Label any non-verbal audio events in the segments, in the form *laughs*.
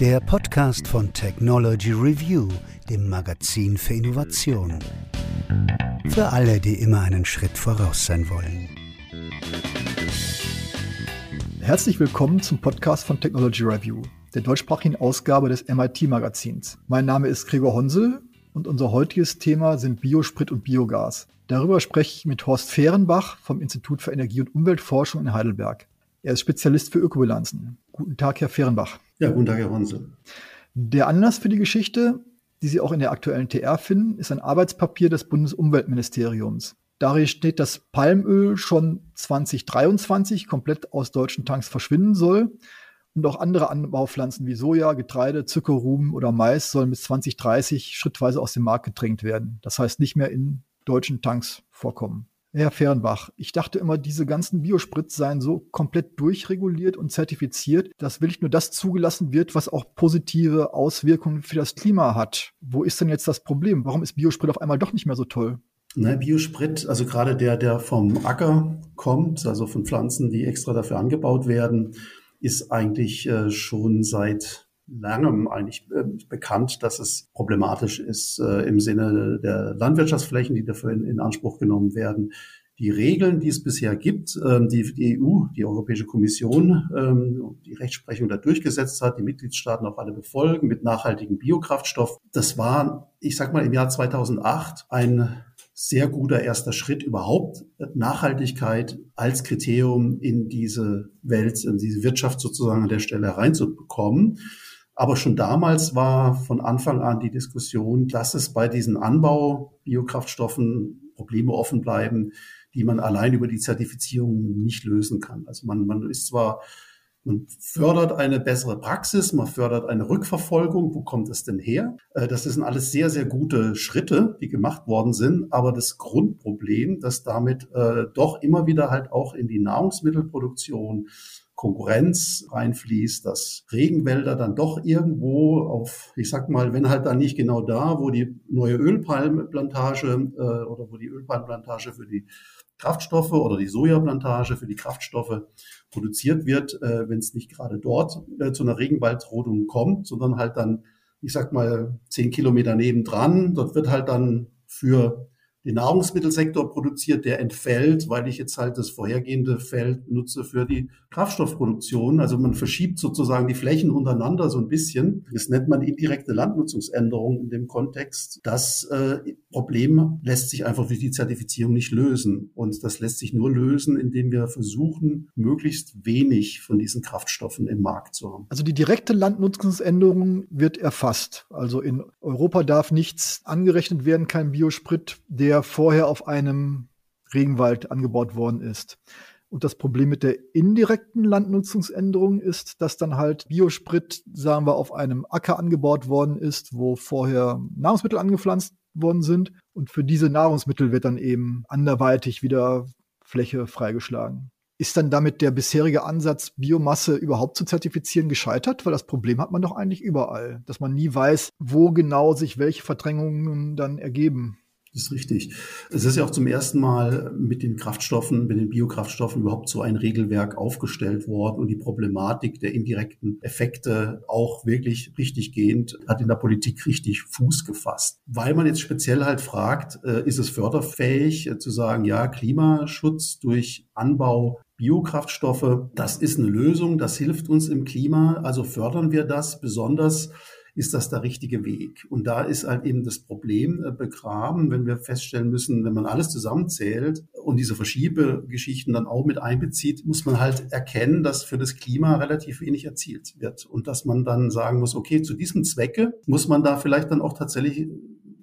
Der Podcast von Technology Review, dem Magazin für Innovation. Für alle, die immer einen Schritt voraus sein wollen. Herzlich willkommen zum Podcast von Technology Review, der deutschsprachigen Ausgabe des MIT-Magazins. Mein Name ist Gregor Honsel und unser heutiges Thema sind Biosprit und Biogas. Darüber spreche ich mit Horst Fehrenbach vom Institut für Energie- und Umweltforschung in Heidelberg. Er ist Spezialist für Ökobilanzen. Guten Tag, Herr Fehrenbach. Ja, guten Tag, Herr Honsel. Der Anlass für die Geschichte, die Sie auch in der aktuellen TR finden, ist ein Arbeitspapier des Bundesumweltministeriums. Darin steht, dass Palmöl schon 2023 komplett aus deutschen Tanks verschwinden soll. Und auch andere Anbaupflanzen wie Soja, Getreide, Zuckerruben oder Mais sollen bis 2030 schrittweise aus dem Markt gedrängt werden. Das heißt nicht mehr in deutschen Tanks vorkommen. Herr Fernbach, ich dachte immer, diese ganzen Biospritz seien so komplett durchreguliert und zertifiziert, dass wirklich nur das zugelassen wird, was auch positive Auswirkungen für das Klima hat. Wo ist denn jetzt das Problem? Warum ist Biosprit auf einmal doch nicht mehr so toll? Ne, Biosprit, also gerade der, der vom Acker kommt, also von Pflanzen, die extra dafür angebaut werden, ist eigentlich äh, schon seit langem eigentlich äh, bekannt, dass es problematisch ist äh, im Sinne der Landwirtschaftsflächen, die dafür in, in, Anspruch genommen werden. Die Regeln, die es bisher gibt, ähm, die die EU, die Europäische Kommission, ähm, die Rechtsprechung da durchgesetzt hat, die Mitgliedstaaten auch alle befolgen mit nachhaltigem Biokraftstoff, das war, ich sag mal, im Jahr 2008 ein sehr guter erster Schritt überhaupt, Nachhaltigkeit als Kriterium in diese Welt, in diese Wirtschaft sozusagen an der Stelle hereinzubekommen. Aber schon damals war von Anfang an die Diskussion, dass es bei diesen Anbau-Biokraftstoffen Probleme offen bleiben, die man allein über die Zertifizierung nicht lösen kann. Also man, man ist zwar man fördert eine bessere Praxis, man fördert eine Rückverfolgung. Wo kommt es denn her? Äh, das sind alles sehr, sehr gute Schritte, die gemacht worden sind. Aber das Grundproblem, dass damit äh, doch immer wieder halt auch in die Nahrungsmittelproduktion Konkurrenz reinfließt, dass Regenwälder dann doch irgendwo auf, ich sag mal, wenn halt dann nicht genau da, wo die neue Ölpalmplantage äh, oder wo die Ölpalmplantage für die Kraftstoffe oder die Sojaplantage für die Kraftstoffe produziert wird, äh, wenn es nicht gerade dort äh, zu einer Regenwaldrodung kommt, sondern halt dann, ich sag mal, zehn Kilometer nebendran. Dort wird halt dann für den Nahrungsmittelsektor produziert, der entfällt, weil ich jetzt halt das vorhergehende Feld nutze für die Kraftstoffproduktion. Also man verschiebt sozusagen die Flächen untereinander so ein bisschen. Das nennt man indirekte Landnutzungsänderung in dem Kontext. Das äh, Problem lässt sich einfach durch die Zertifizierung nicht lösen. Und das lässt sich nur lösen, indem wir versuchen, möglichst wenig von diesen Kraftstoffen im Markt zu haben. Also die direkte Landnutzungsänderung wird erfasst. Also in Europa darf nichts angerechnet werden, kein Biosprit, der vorher auf einem Regenwald angebaut worden ist. Und das Problem mit der indirekten Landnutzungsänderung ist, dass dann halt Biosprit, sagen wir, auf einem Acker angebaut worden ist, wo vorher Nahrungsmittel angepflanzt worden sind. Und für diese Nahrungsmittel wird dann eben anderweitig wieder Fläche freigeschlagen. Ist dann damit der bisherige Ansatz, Biomasse überhaupt zu zertifizieren, gescheitert? Weil das Problem hat man doch eigentlich überall, dass man nie weiß, wo genau sich welche Verdrängungen dann ergeben. Das ist richtig. Es ist ja auch zum ersten Mal mit den Kraftstoffen, mit den Biokraftstoffen überhaupt so ein Regelwerk aufgestellt worden und die Problematik der indirekten Effekte auch wirklich richtig gehend hat in der Politik richtig Fuß gefasst. Weil man jetzt speziell halt fragt, äh, ist es förderfähig äh, zu sagen, ja, Klimaschutz durch Anbau Biokraftstoffe, das ist eine Lösung, das hilft uns im Klima, also fördern wir das besonders ist das der richtige Weg? Und da ist halt eben das Problem äh, begraben, wenn wir feststellen müssen, wenn man alles zusammenzählt und diese Verschiebegeschichten dann auch mit einbezieht, muss man halt erkennen, dass für das Klima relativ wenig erzielt wird und dass man dann sagen muss, okay, zu diesem Zwecke muss man da vielleicht dann auch tatsächlich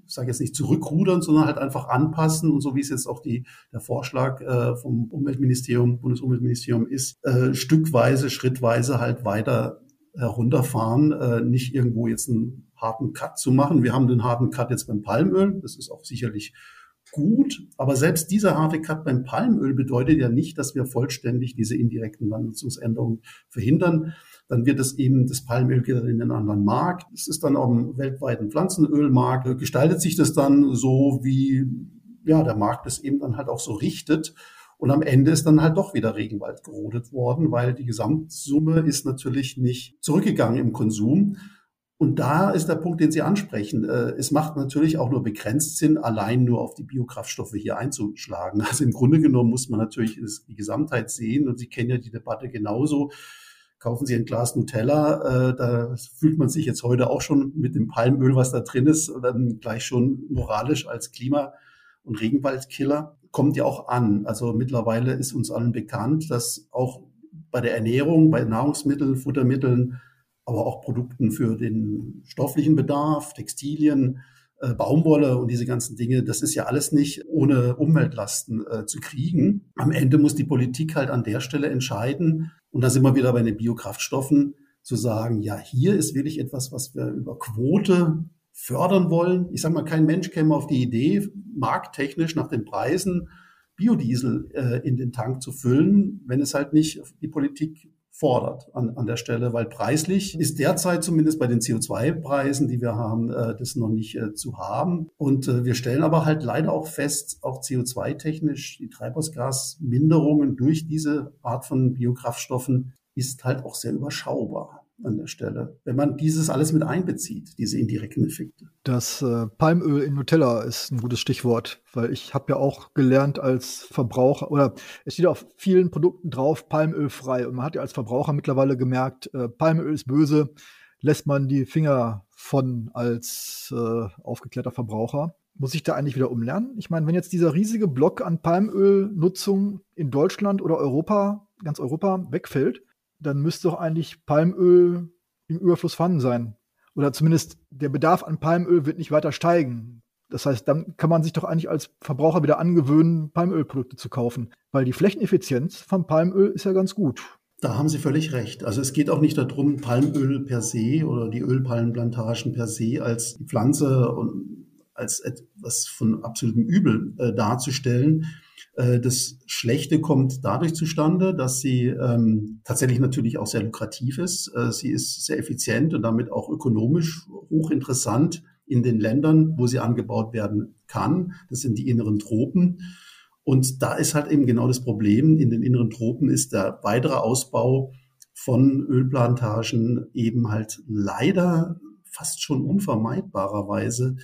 ich sage jetzt nicht zurückrudern, sondern halt einfach anpassen und so wie es jetzt auch die, der Vorschlag äh, vom Umweltministerium, Bundesumweltministerium ist, äh, stückweise, schrittweise halt weiter herunterfahren, äh, nicht irgendwo jetzt einen harten Cut zu machen. Wir haben den harten Cut jetzt beim Palmöl, das ist auch sicherlich gut, aber selbst dieser harte Cut beim Palmöl bedeutet ja nicht, dass wir vollständig diese indirekten Landnutzungsänderungen verhindern. Dann wird es eben das Palmöl geht in den anderen Markt. Es ist dann auch im weltweiten Pflanzenölmarkt. Gestaltet sich das dann so, wie ja der Markt es eben dann halt auch so richtet. Und am Ende ist dann halt doch wieder Regenwald gerodet worden, weil die Gesamtsumme ist natürlich nicht zurückgegangen im Konsum. Und da ist der Punkt, den Sie ansprechen. Äh, es macht natürlich auch nur begrenzt Sinn, allein nur auf die Biokraftstoffe hier einzuschlagen. Also im Grunde genommen muss man natürlich die Gesamtheit sehen und Sie kennen ja die Debatte genauso. Kaufen Sie ein Glas Nutella, äh, da fühlt man sich jetzt heute auch schon mit dem Palmöl, was da drin ist, gleich schon moralisch als Klima- und Regenwaldkiller. Kommt ja auch an. Also mittlerweile ist uns allen bekannt, dass auch bei der Ernährung, bei Nahrungsmitteln, Futtermitteln, aber auch Produkten für den stofflichen Bedarf, Textilien, äh, Baumwolle und diese ganzen Dinge, das ist ja alles nicht ohne Umweltlasten äh, zu kriegen. Am Ende muss die Politik halt an der Stelle entscheiden, und da sind wir wieder bei den Biokraftstoffen, zu sagen, ja, hier ist wirklich etwas, was wir über Quote fördern wollen. Ich sage mal, kein Mensch käme auf die Idee, markttechnisch nach den Preisen Biodiesel äh, in den Tank zu füllen, wenn es halt nicht die Politik fordert an, an der Stelle, weil preislich ist derzeit zumindest bei den CO2-Preisen, die wir haben, äh, das noch nicht äh, zu haben. Und äh, wir stellen aber halt leider auch fest, auch CO2-technisch, die Treibhausgasminderungen durch diese Art von Biokraftstoffen ist halt auch sehr überschaubar an der Stelle, wenn man dieses alles mit einbezieht, diese indirekten Effekte. Das äh, Palmöl in Nutella ist ein gutes Stichwort, weil ich habe ja auch gelernt als Verbraucher, oder es steht auf vielen Produkten drauf, Palmöl frei. Und man hat ja als Verbraucher mittlerweile gemerkt, äh, Palmöl ist böse, lässt man die Finger von als äh, aufgeklärter Verbraucher. Muss ich da eigentlich wieder umlernen? Ich meine, wenn jetzt dieser riesige Block an Palmölnutzung in Deutschland oder Europa, ganz Europa wegfällt, dann müsste doch eigentlich Palmöl im Überfluss vorhanden sein. Oder zumindest der Bedarf an Palmöl wird nicht weiter steigen. Das heißt, dann kann man sich doch eigentlich als Verbraucher wieder angewöhnen, Palmölprodukte zu kaufen, weil die Flächeneffizienz von Palmöl ist ja ganz gut. Da haben Sie völlig recht. Also es geht auch nicht darum, Palmöl per se oder die Ölpalmenplantagen per se als Pflanze und als etwas von absolutem Übel äh, darzustellen. Äh, das Schlechte kommt dadurch zustande, dass sie ähm, tatsächlich natürlich auch sehr lukrativ ist. Äh, sie ist sehr effizient und damit auch ökonomisch hochinteressant in den Ländern, wo sie angebaut werden kann. Das sind die inneren Tropen. Und da ist halt eben genau das Problem. In den inneren Tropen ist der weitere Ausbau von Ölplantagen eben halt leider fast schon unvermeidbarerweise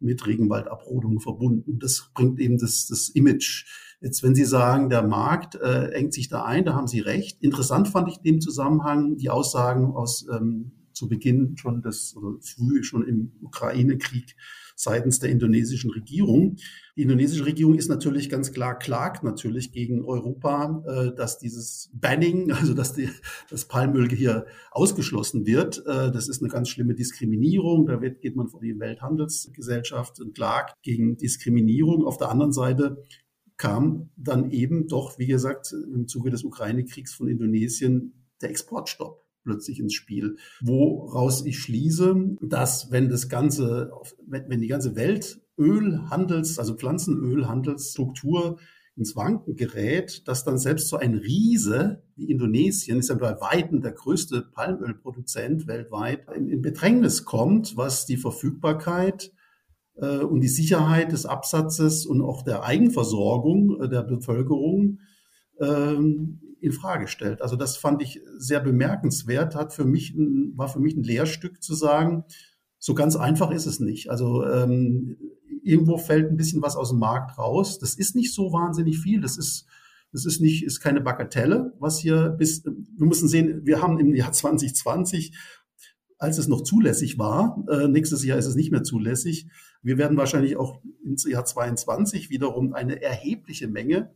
mit Regenwaldabrodung verbunden. Das bringt eben das, das Image. Jetzt, wenn Sie sagen, der Markt äh, engt sich da ein, da haben Sie recht. Interessant fand ich in dem Zusammenhang die Aussagen aus ähm, zu Beginn schon des, oder früh schon im Ukraine-Krieg seitens der indonesischen Regierung. Die indonesische Regierung ist natürlich ganz klar, klagt natürlich gegen Europa, äh, dass dieses Banning, *laughs* also dass die, das Palmöl hier ausgeschlossen wird. Äh, das ist eine ganz schlimme Diskriminierung. Da wird, geht man vor die Welthandelsgesellschaft und klagt gegen Diskriminierung. Auf der anderen Seite kam dann eben doch, wie gesagt, im Zuge des Ukraine-Kriegs von Indonesien der Exportstopp plötzlich ins Spiel, woraus ich schließe, dass wenn das ganze, wenn die ganze Welt Ölhandels, also Pflanzenölhandelsstruktur ins Wanken gerät, dass dann selbst so ein Riese wie Indonesien, ist ja bei Weitem der größte Palmölproduzent weltweit, in, in Bedrängnis kommt, was die Verfügbarkeit äh, und die Sicherheit des Absatzes und auch der Eigenversorgung äh, der Bevölkerung ähm, in Frage stellt. Also das fand ich sehr bemerkenswert, hat für mich ein, war für mich ein Lehrstück zu sagen, so ganz einfach ist es nicht. Also ähm, irgendwo fällt ein bisschen was aus dem Markt raus. Das ist nicht so wahnsinnig viel. Das ist das ist nicht, ist keine Bagatelle, was hier bis, wir müssen sehen, wir haben im Jahr *laughs* 2020 als es noch zulässig war. Äh, nächstes Jahr ist es nicht mehr zulässig. Wir werden wahrscheinlich auch ins Jahr 22 wiederum eine erhebliche Menge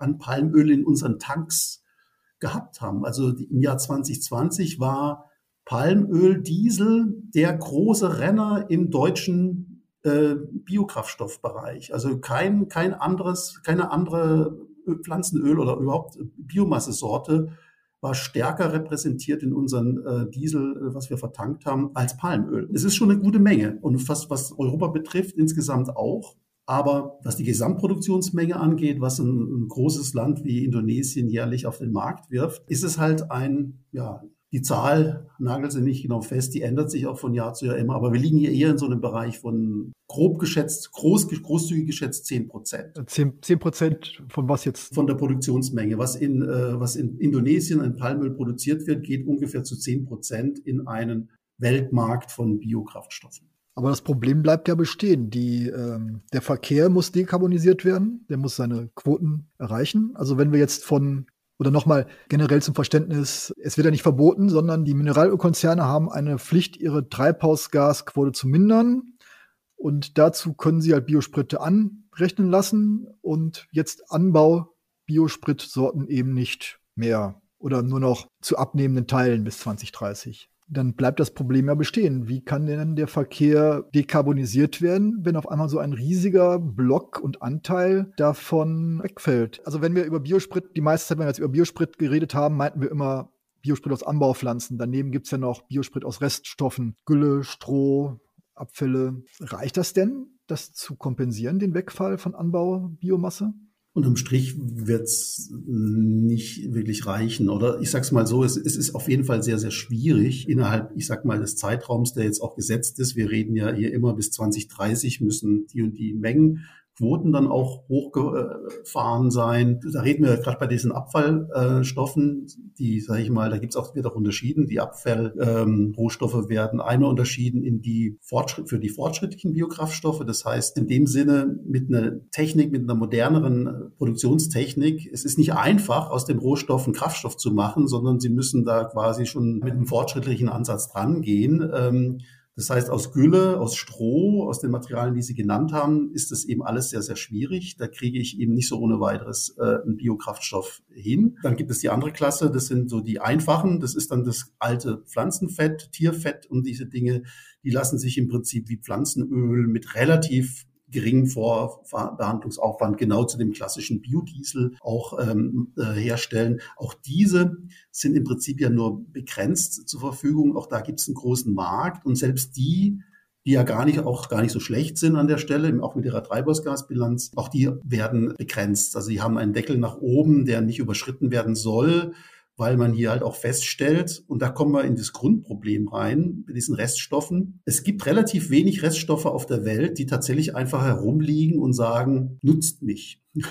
an Palmöl in unseren Tanks gehabt haben. Also im Jahr 2020 war Palmöl, Diesel der große Renner im deutschen äh, Biokraftstoffbereich. Also kein, kein anderes, keine andere Pflanzenöl oder überhaupt Biomassesorte war stärker repräsentiert in unseren äh, Diesel, äh, was wir vertankt haben, als Palmöl. Es ist schon eine gute Menge und fast was Europa betrifft insgesamt auch. Aber was die Gesamtproduktionsmenge angeht, was ein, ein, großes Land wie Indonesien jährlich auf den Markt wirft, ist es halt ein, ja, Die Zahl nagelt sie nicht genau fest, die ändert sich auch von Jahr zu Jahr immer, aber wir liegen hier eher in so einem Bereich von grob geschätzt, groß, großzügig geschätzt 10 Prozent. 10 Prozent von was jetzt? Von der Produktionsmenge. Was in, äh, was in Indonesien in Palmöl produziert wird, geht ungefähr zu 10 Prozent in einen Weltmarkt von Biokraftstoffen. Aber das Problem bleibt ja bestehen. Die, ähm, der Verkehr muss dekarbonisiert werden, der muss seine Quoten erreichen. Also wenn wir jetzt von oder nochmal generell zum Verständnis, es wird ja nicht verboten, sondern die Mineralölkonzerne haben eine Pflicht, ihre Treibhausgasquote zu mindern. Und dazu können sie halt Biospritte anrechnen lassen und jetzt Anbau Biospritsorten eben nicht mehr oder nur noch zu abnehmenden Teilen bis 2030 dann bleibt das Problem ja bestehen. Wie kann denn der Verkehr dekarbonisiert werden, wenn auf einmal so ein riesiger Block und Anteil davon wegfällt? Also wenn wir über Biosprit, die meiste Zeit, wenn wir jetzt über Biosprit geredet haben, meinten wir immer Biosprit aus Anbaupflanzen. Daneben gibt's ja noch Biosprit aus Reststoffen, Gülle, Stroh, Abfälle. Reicht das denn, das zu kompensieren, den Wegfall von Anbaubiomasse? Unterm Strich wird es nicht wirklich reichen. Oder ich sag's mal so, es, es, ist auf jeden Fall sehr, sehr schwierig innerhalb, ich sag mal, des Zeitraums, der jetzt auch gesetzt ist. Wir reden ja hier immer bis 2030 müssen die und die Mengen Quoten dann auch hochgefahren sein. Da reden wir gerade bei diesen Abfallstoffen, die, sage ich mal, da gibt es auch, auch unterschieden. Die Abfallrohstoffe ähm, werden einmal unterschieden in die Fortschritt, für die fortschrittlichen Biokraftstoffe. Das heißt, in dem Sinne mit einer Technik, mit einer moderneren Produktionstechnik, es ist nicht einfach, aus dem Rohstoff einen Kraftstoff zu machen, sondern sie müssen da quasi schon mit einem fortschrittlichen Ansatz dran gehen. Ähm, das heißt, aus Gülle, aus Stroh, aus den Materialien, die Sie genannt haben, ist das eben alles sehr, sehr schwierig. Da kriege ich eben nicht so ohne weiteres äh, einen Biokraftstoff hin. Dann gibt es die andere Klasse, das sind so die einfachen. Das ist dann das alte Pflanzenfett, Tierfett und diese Dinge, die lassen sich im Prinzip wie Pflanzenöl mit relativ geringen Vorbehandlungsaufwand genau zu dem klassischen Biodiesel auch ähm, äh, herstellen. Auch diese sind im Prinzip ja nur begrenzt zur Verfügung. Auch da gibt es einen großen Markt und selbst die, die ja gar nicht auch gar nicht so schlecht sind an der Stelle, auch mit ihrer Treibhausgasbilanz, auch die werden begrenzt. Also sie haben einen Deckel nach oben, der nicht überschritten werden soll weil man hier halt auch feststellt, und da kommen wir in das Grundproblem rein, mit diesen Reststoffen. Es gibt relativ wenig Reststoffe auf der Welt, die tatsächlich einfach herumliegen und sagen, nutzt mich. *laughs*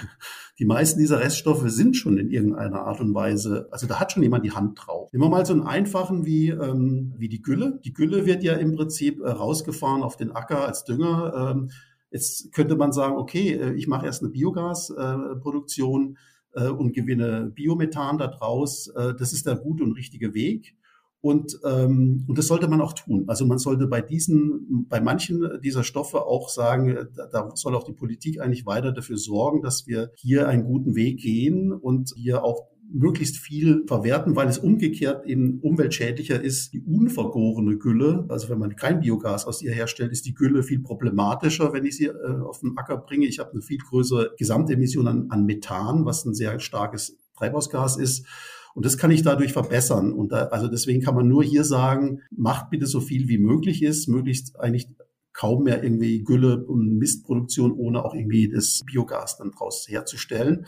Die meisten dieser Reststoffe sind schon in irgendeiner Art und Weise, also da hat schon jemand die Hand drauf. Nehmen wir mal so einen einfachen wie, ähm, wie die Gülle. Die Gülle wird ja im Prinzip äh, rausgefahren auf den Acker als Dünger. Ähm, jetzt könnte man sagen, okay, äh, ich mache erst eine Biogasproduktion. Äh, äh, und gewinne Biomethan daraus. Äh, das ist der gute und richtige Weg. Und, ähm, und das sollte man auch tun. Also man sollte bei diesen, bei manchen dieser Stoffe auch sagen, da, da soll auch die Politik eigentlich weiter dafür sorgen, dass wir hier einen guten Weg gehen und hier auch möglichst viel verwerten, weil es umgekehrt eben umweltschädlicher ist, die unvergorene Gülle. Also wenn man kein Biogas aus ihr herstellt, ist die Gülle viel problematischer, wenn ich sie äh, auf den Acker bringe. Ich habe eine viel größere Gesamtemission an, an Methan, was ein sehr starkes Treibhausgas ist. Und das kann ich dadurch verbessern. Und da, also deswegen kann man nur hier sagen, macht bitte so viel wie möglich ist, möglichst eigentlich kaum mehr irgendwie Gülle und Mistproduktion, ohne auch irgendwie das Biogas dann draus herzustellen.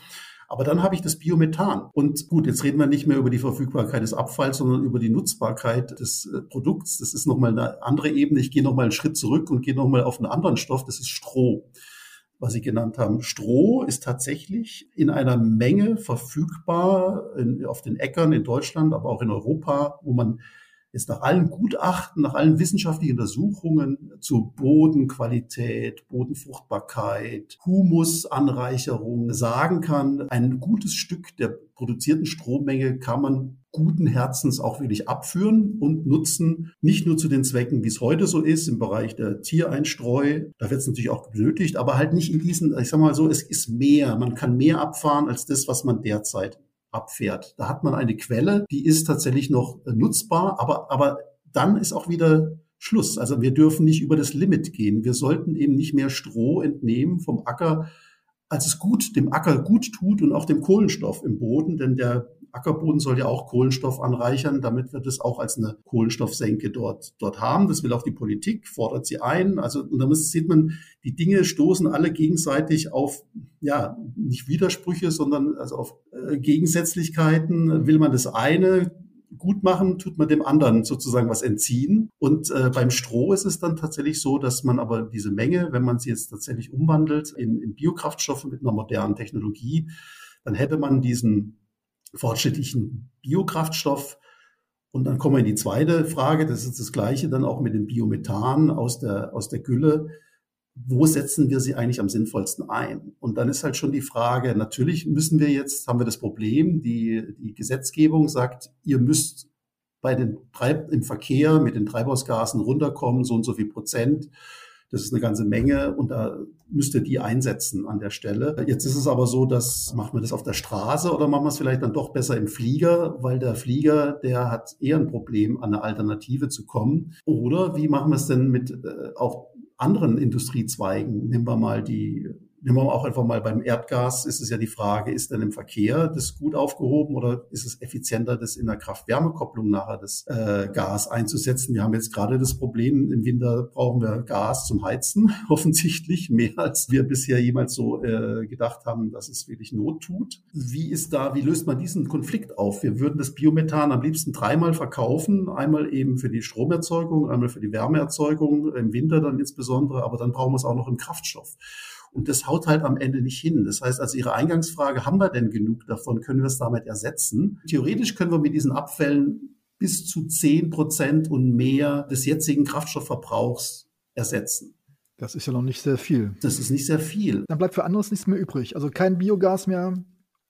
Aber dann habe ich das Biomethan. Und gut, jetzt reden wir nicht mehr über die Verfügbarkeit des Abfalls, sondern über die Nutzbarkeit des äh, Produkts. Das ist nochmal eine andere Ebene. Ich gehe nochmal einen Schritt zurück und gehe nochmal auf einen anderen Stoff. Das ist Stroh was Sie genannt haben. Stroh ist tatsächlich in einer Menge verfügbar in, auf den Äckern in Deutschland, aber auch in Europa, wo man jetzt nach allen Gutachten, nach allen wissenschaftlichen Untersuchungen zu Bodenqualität, Bodenfruchtbarkeit, Humusanreicherung sagen kann, ein gutes Stück der produzierten Strommenge kann man guten Herzens auch wirklich abführen und nutzen, nicht nur zu den Zwecken, wie es heute so ist, im Bereich der Tiereinstreu, da wird es natürlich auch benötigt, aber halt nicht in diesen, ich sag mal so, es ist mehr, man kann mehr abfahren als das, was man derzeit abfährt. Da hat man eine Quelle, die ist tatsächlich noch äh, nutzbar, aber, aber dann ist auch wieder Schluss. Also wir dürfen nicht über das Limit gehen. Wir sollten eben nicht mehr Stroh entnehmen vom Acker, als es gut, dem Acker gut tut und auch dem Kohlenstoff im Boden, denn der Ackerboden soll ja auch Kohlenstoff anreichern, damit wir das auch als eine Kohlenstoffsenke dort, dort haben. Das will auch die Politik, fordert sie ein. Also, und da sieht man, die Dinge stoßen alle gegenseitig auf, ja, nicht Widersprüche, sondern also auf äh, Gegensätzlichkeiten. Will man das eine, gut machen, tut man dem anderen sozusagen was entziehen. Und äh, beim Stroh ist es dann tatsächlich so, dass man aber diese Menge, wenn man sie jetzt tatsächlich umwandelt in, in Biokraftstoffe mit einer modernen Technologie, dann hätte man diesen fortschrittlichen Biokraftstoff. Und dann kommen wir in die zweite Frage, das ist das gleiche dann auch mit dem Biomethan aus der, aus der Gülle wo setzen wir sie eigentlich am sinnvollsten ein? Und dann ist halt schon die Frage, natürlich müssen wir jetzt, haben wir das Problem, die, die Gesetzgebung sagt, ihr müsst bei den Treib im Verkehr mit den Treibhausgasen runterkommen, so und so viel Prozent. Das ist eine ganze Menge und da müsst ihr die einsetzen an der Stelle. Jetzt ist es aber so, dass machen wir das auf der Straße oder machen wir es vielleicht dann doch besser im Flieger, weil der Flieger, der hat eher ein Problem, an eine Alternative zu kommen. Oder wie machen wir es denn mit äh, auch anderen Industriezweigen, nehmen wir mal die Nehmen wir auch einfach mal beim Erdgas, ist es ja die Frage, ist denn im Verkehr das gut aufgehoben oder ist es effizienter, das in der Kraft-Wärme-Kopplung nachher das äh, Gas einzusetzen? Wir haben jetzt gerade das Problem, im Winter brauchen wir Gas zum Heizen, *laughs* offensichtlich mehr als wir bisher jemals so äh, gedacht haben, dass es wirklich Not tut. Wie ist da, wie löst man diesen Konflikt auf? Wir würden das Biomethan am liebsten dreimal verkaufen, einmal eben für die Stromerzeugung, einmal für die Wärmeerzeugung, im Winter dann insbesondere, aber dann brauchen wir es auch noch im Kraftstoff. Und das haut halt am Ende nicht hin. Das heißt, also Ihre Eingangsfrage, haben wir denn genug davon? Können wir es damit ersetzen? Theoretisch können wir mit diesen Abfällen bis zu zehn Prozent und mehr des jetzigen Kraftstoffverbrauchs ersetzen. Das ist ja noch nicht sehr viel. Das ist nicht sehr viel. Dann bleibt für anderes nichts mehr übrig. Also kein Biogas mehr,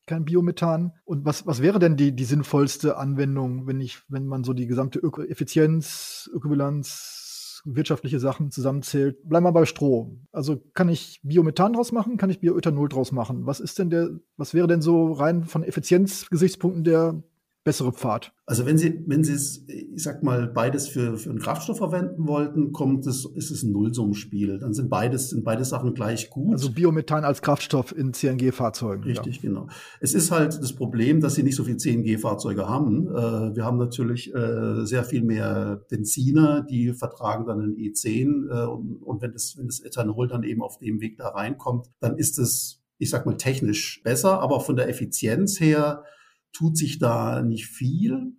kein Biomethan. Und was, was wäre denn die, die sinnvollste Anwendung, wenn ich, wenn man so die gesamte Öko Effizienz, Ökobilanz, wirtschaftliche Sachen zusammenzählt. Bleiben wir bei Stroh. Also kann ich Biomethan draus machen, kann ich Bioethanol draus machen? Was ist denn der, was wäre denn so rein von Effizienzgesichtspunkten der bessere Pfad. Also wenn Sie, wenn Sie es, ich sag mal, beides für, für einen Kraftstoff verwenden wollten, kommt es, ist es ein Nullsummenspiel. Dann sind beides, sind beide Sachen gleich gut. Also Biomethan als Kraftstoff in CNG-Fahrzeugen. Richtig, ja. genau. Es ist halt das Problem, dass Sie nicht so viel CNG-Fahrzeuge haben. Äh, wir haben natürlich äh, sehr viel mehr Benziner, die vertragen dann einen E10. Äh, und, und wenn das, wenn das Ethanol dann eben auf dem Weg da reinkommt, dann ist es, ich sag mal, technisch besser, aber von der Effizienz her tut sich da nicht viel.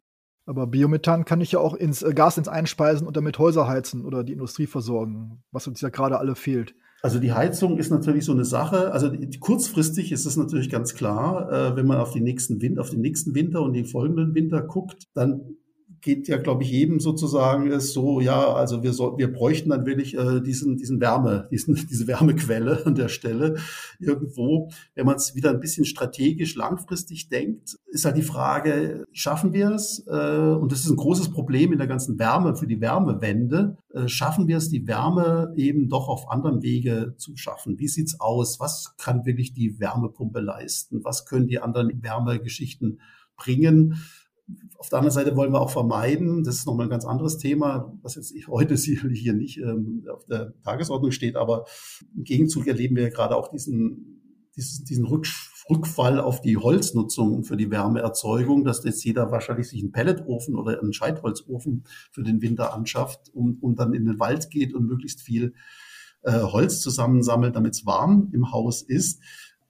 Aber Biomethan kann ich ja auch ins äh, Gas ins einspeisen und damit Häuser heizen oder die Industrie versorgen, was uns ja gerade alle fehlt. Also die Heizung ist natürlich so eine Sache. Also die, kurzfristig ist es natürlich ganz klar, äh, wenn man auf die nächsten Winter, auf den nächsten Winter und die folgenden Winter guckt, dann geht ja, glaube ich, jedem sozusagen ist so, ja, also wir so, wir bräuchten dann wirklich äh, diesen, diesen Wärme, *laughs* diesen, diese Wärmequelle an der Stelle irgendwo. Wenn man es wieder ein bisschen strategisch langfristig denkt, ist halt die Frage, schaffen wir es? Äh, und das ist ein großes Problem in der ganzen Wärme, für die Wärmewende. Äh, schaffen wir es, die Wärme eben doch auf anderem Wege zu schaffen? Wie sieht's aus? Was kann wirklich die Wärmepumpe leisten? Was können die anderen Wärmegeschichten bringen? Auf der anderen Seite wollen wir auch vermeiden, das ist nochmal ein ganz anderes Thema, was jetzt heute *laughs* sicherlich hier nicht ähm, auf der Tagesordnung steht, aber im Gegenzug erleben wir gerade auch diesen, diesen, diesen Rückfall auf die Holznutzung für die Wärmeerzeugung, dass jetzt jeder wahrscheinlich sich einen Pelletofen oder einen Scheitholzofen für den Winter anschafft und, und dann in den Wald geht und möglichst viel äh, Holz zusammensammelt, damit es warm im Haus ist.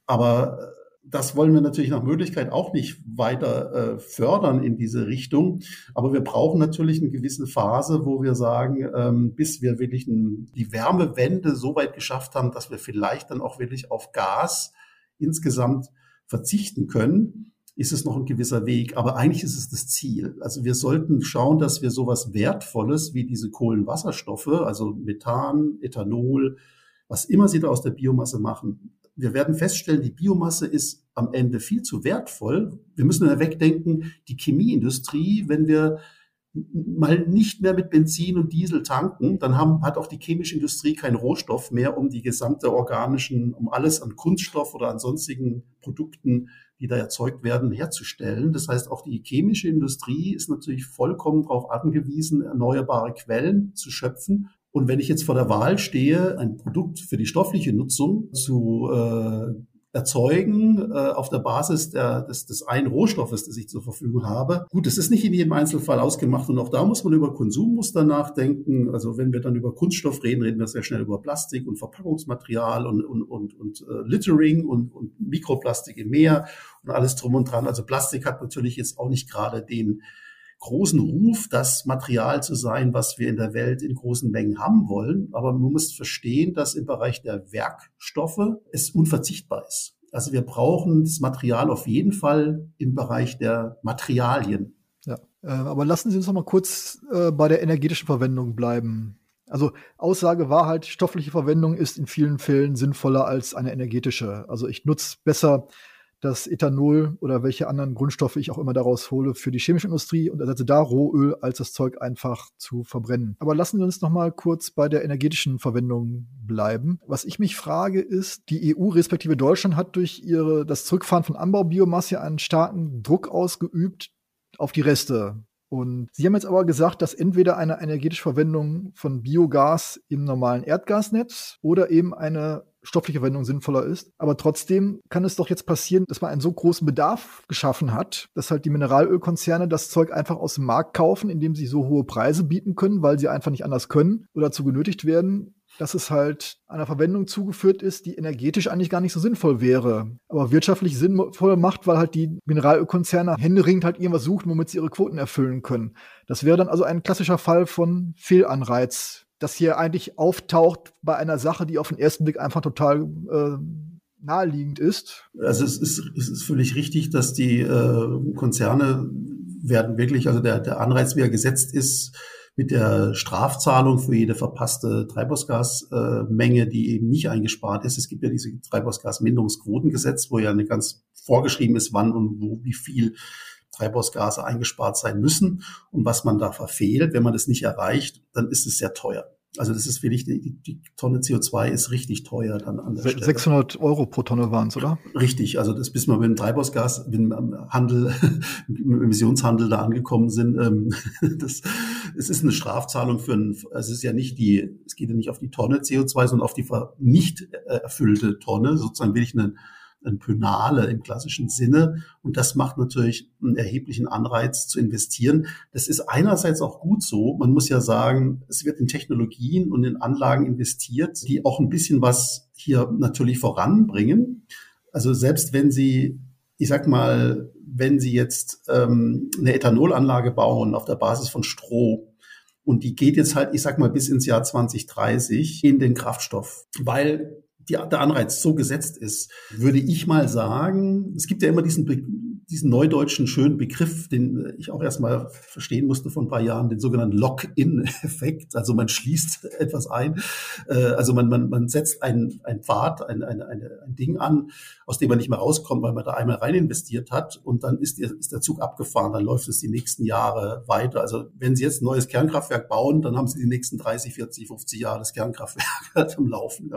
Aber äh, das wollen wir natürlich nach Möglichkeit auch nicht weiter äh, fördern in diese Richtung. Aber wir brauchen natürlich eine gewisse Phase, wo wir sagen, ähm, bis wir wirklich ein, die Wärmewende so weit geschafft haben, dass wir vielleicht dann auch wirklich auf Gas insgesamt verzichten können, ist es noch ein gewisser Weg. Aber eigentlich ist es das Ziel. Also wir sollten schauen, dass wir sowas Wertvolles wie diese Kohlenwasserstoffe, also Methan, Ethanol, was immer sie da aus der Biomasse machen, wir werden feststellen, die Biomasse ist am Ende viel zu wertvoll. Wir müssen wegdenken, die Chemieindustrie, wenn wir mal nicht mehr mit Benzin und Diesel tanken, dann haben, hat auch die chemische Industrie keinen Rohstoff mehr, um die gesamte organischen, um alles an Kunststoff oder an sonstigen Produkten, die da erzeugt werden, herzustellen. Das heißt, auch die chemische Industrie ist natürlich vollkommen darauf angewiesen, erneuerbare Quellen zu schöpfen. Und wenn ich jetzt vor der Wahl stehe, ein Produkt für die stoffliche Nutzung zu äh, erzeugen äh, auf der Basis der, des, des einen Rohstoffes, das ich zur Verfügung habe. Gut, das ist nicht in jedem Einzelfall ausgemacht und auch da muss man über Konsummuster nachdenken. Also wenn wir dann über Kunststoff reden, reden wir sehr schnell über Plastik und Verpackungsmaterial und, und, und, und äh, Littering und, und Mikroplastik im Meer und alles drum und dran. Also Plastik hat natürlich jetzt auch nicht gerade den großen Ruf, das Material zu sein, was wir in der Welt in großen Mengen haben wollen. Aber man muss verstehen, dass im Bereich der Werkstoffe es unverzichtbar ist. Also wir brauchen das Material auf jeden Fall im Bereich der Materialien. Ja, äh, aber lassen Sie uns noch mal kurz äh, bei der energetischen Verwendung bleiben. Also Aussage war halt, stoffliche Verwendung ist in vielen Fällen sinnvoller als eine energetische. Also ich nutze besser das Ethanol oder welche anderen Grundstoffe ich auch immer daraus hole für die chemische Industrie und ersetze da Rohöl, als das Zeug einfach zu verbrennen. Aber lassen wir uns noch mal kurz bei der energetischen Verwendung bleiben. Was ich mich frage ist, die EU respektive Deutschland hat durch ihre das Zurückfahren von Anbaubiomasse einen starken Druck ausgeübt auf die Reste und Sie haben jetzt aber gesagt, dass entweder eine energetische Verwendung von Biogas im normalen Erdgasnetz oder eben eine stoffliche Verwendung sinnvoller ist. Aber trotzdem kann es doch jetzt passieren, dass man einen so großen Bedarf geschaffen hat, dass halt die Mineralölkonzerne das Zeug einfach aus dem Markt kaufen, indem sie so hohe Preise bieten können, weil sie einfach nicht anders können oder dazu genötigt werden, dass es halt einer Verwendung zugeführt ist, die energetisch eigentlich gar nicht so sinnvoll wäre, aber wirtschaftlich sinnvoll macht, weil halt die Mineralölkonzerne händeringend halt irgendwas suchen, womit sie ihre Quoten erfüllen können. Das wäre dann also ein klassischer Fall von Fehlanreiz, das hier eigentlich auftaucht bei einer Sache, die auf den ersten Blick einfach total äh, naheliegend ist. Also es ist, es ist völlig richtig, dass die äh, Konzerne werden wirklich, also der, der Anreiz, wie er gesetzt ist, mit der Strafzahlung für jede verpasste Treibhausgasmenge, die eben nicht eingespart ist. Es gibt ja diese Treibhausgasminderungsquotengesetz, wo ja eine ganz vorgeschrieben ist, wann und wo wie viel Treibhausgase eingespart sein müssen und was man da verfehlt. Wenn man das nicht erreicht, dann ist es sehr teuer. Also das ist wirklich, die, die Tonne CO2 ist richtig teuer dann an der 600 Stelle. Euro pro Tonne waren es, oder? Richtig, also das bis wir mit dem Treibhausgas, mit dem Handel, *laughs* mit dem Emissionshandel da angekommen sind, ähm, *laughs* das, es ist eine Strafzahlung für ein, also es ist ja nicht die, es geht ja nicht auf die Tonne CO2, sondern auf die nicht erfüllte Tonne, sozusagen wirklich eine ein Pönale im klassischen Sinne. Und das macht natürlich einen erheblichen Anreiz zu investieren. Das ist einerseits auch gut so. Man muss ja sagen, es wird in Technologien und in Anlagen investiert, die auch ein bisschen was hier natürlich voranbringen. Also selbst wenn Sie, ich sag mal, wenn Sie jetzt ähm, eine Ethanolanlage bauen auf der Basis von Stroh, und die geht jetzt halt, ich sag mal, bis ins Jahr 2030 in den Kraftstoff, weil die, der Anreiz so gesetzt ist, würde ich mal sagen, es gibt ja immer diesen, diesen neudeutschen schönen Begriff, den ich auch erstmal verstehen musste vor ein paar Jahren, den sogenannten Lock-in-Effekt. Also man schließt *laughs* etwas ein, äh, also man, man, man setzt ein, ein Pfad, ein, ein, ein, Ding an, aus dem man nicht mehr rauskommt, weil man da einmal rein investiert hat und dann ist der, ist der Zug abgefahren, dann läuft es die nächsten Jahre weiter. Also wenn Sie jetzt ein neues Kernkraftwerk bauen, dann haben Sie die nächsten 30, 40, 50 Jahre das Kernkraftwerk *laughs* am Laufen.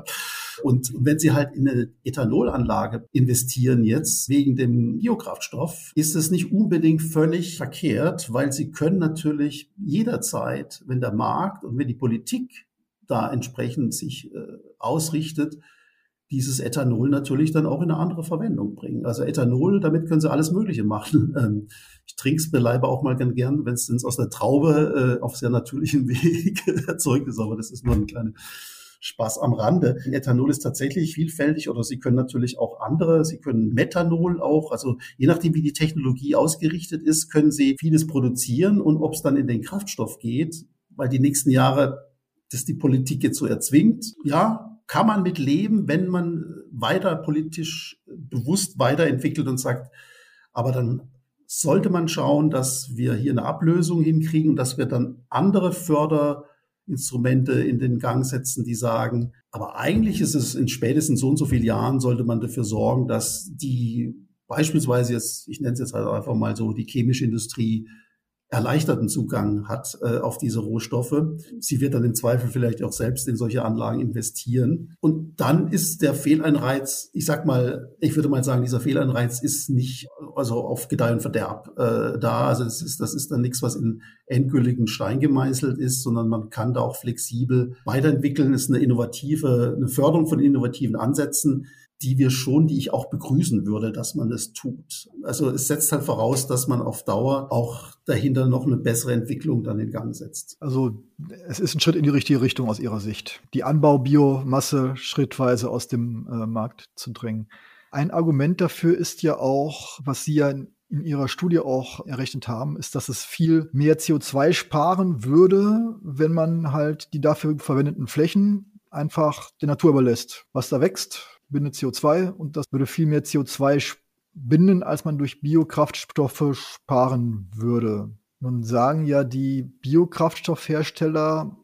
Und wenn Sie halt in eine Ethanolanlage investieren jetzt wegen dem Biokraftstoff, ist es nicht unbedingt völlig verkehrt, weil Sie können natürlich jederzeit, wenn der Markt und wenn die Politik da entsprechend sich äh, ausrichtet, dieses Ethanol natürlich dann auch in eine andere Verwendung bringen. Also Ethanol, damit können Sie alles Mögliche machen. *laughs* Ähm, ich trinke es beleibe auch mal ganz gern, wenn es aus der Traube äh, auf sehr natürlichem *laughs* Weg erzeugt ist, aber das ist nur eine kleine Spaß am Rande. Ethanol ist tatsächlich vielfältig oder Sie können natürlich auch andere, Sie können Methanol auch, also je nachdem, wie die Technologie ausgerichtet ist, können Sie vieles produzieren und ob es dann in den Kraftstoff geht, weil die nächsten Jahre das die Politik jetzt so erzwingt, ja, kann man mit leben, wenn man weiter politisch bewusst weiterentwickelt und sagt, aber dann sollte man schauen, dass wir hier eine Ablösung hinkriegen dass wir dann andere Förder Instrumente in den Gang setzen, die sagen, aber eigentlich ist es in spätestens so und so vielen Jahren sollte man dafür sorgen, dass die beispielsweise jetzt, ich nenne es jetzt halt einfach mal so, die chemische Industrie erleichterten Zugang hat äh, auf diese Rohstoffe. Sie wird dann im Zweifel vielleicht auch selbst in solche Anlagen investieren. Und dann ist der Fehlanreiz, ich sag mal, ich würde mal sagen, dieser Fehlanreiz ist nicht also auf Gedeih und Verderb äh, da. Also das ist, das ist dann nichts, was in endgültigen Stein gemeißelt ist, sondern man kann da auch flexibel weiterentwickeln. Es ist eine innovative, eine Förderung von innovativen Ansätzen die wir schon, die ich auch begrüßen würde, dass man es tut. Also es setzt halt voraus, dass man auf Dauer auch dahinter noch eine bessere Entwicklung dann in Gang setzt. Also es ist ein Schritt in die richtige Richtung aus Ihrer Sicht, die Anbaubiomasse schrittweise aus dem äh, Markt zu drängen. Ein Argument dafür ist ja auch, was Sie ja in ihrer Studie auch errechnet haben, ist, dass es viel mehr CO2 sparen würde, wenn man halt die dafür verwendeten Flächen einfach der Natur überlässt. Was da wächst, bindet CO2 und das würde viel mehr CO2 binden, als man durch Biokraftstoffe sparen würde. Nun sagen ja die Biokraftstoffhersteller,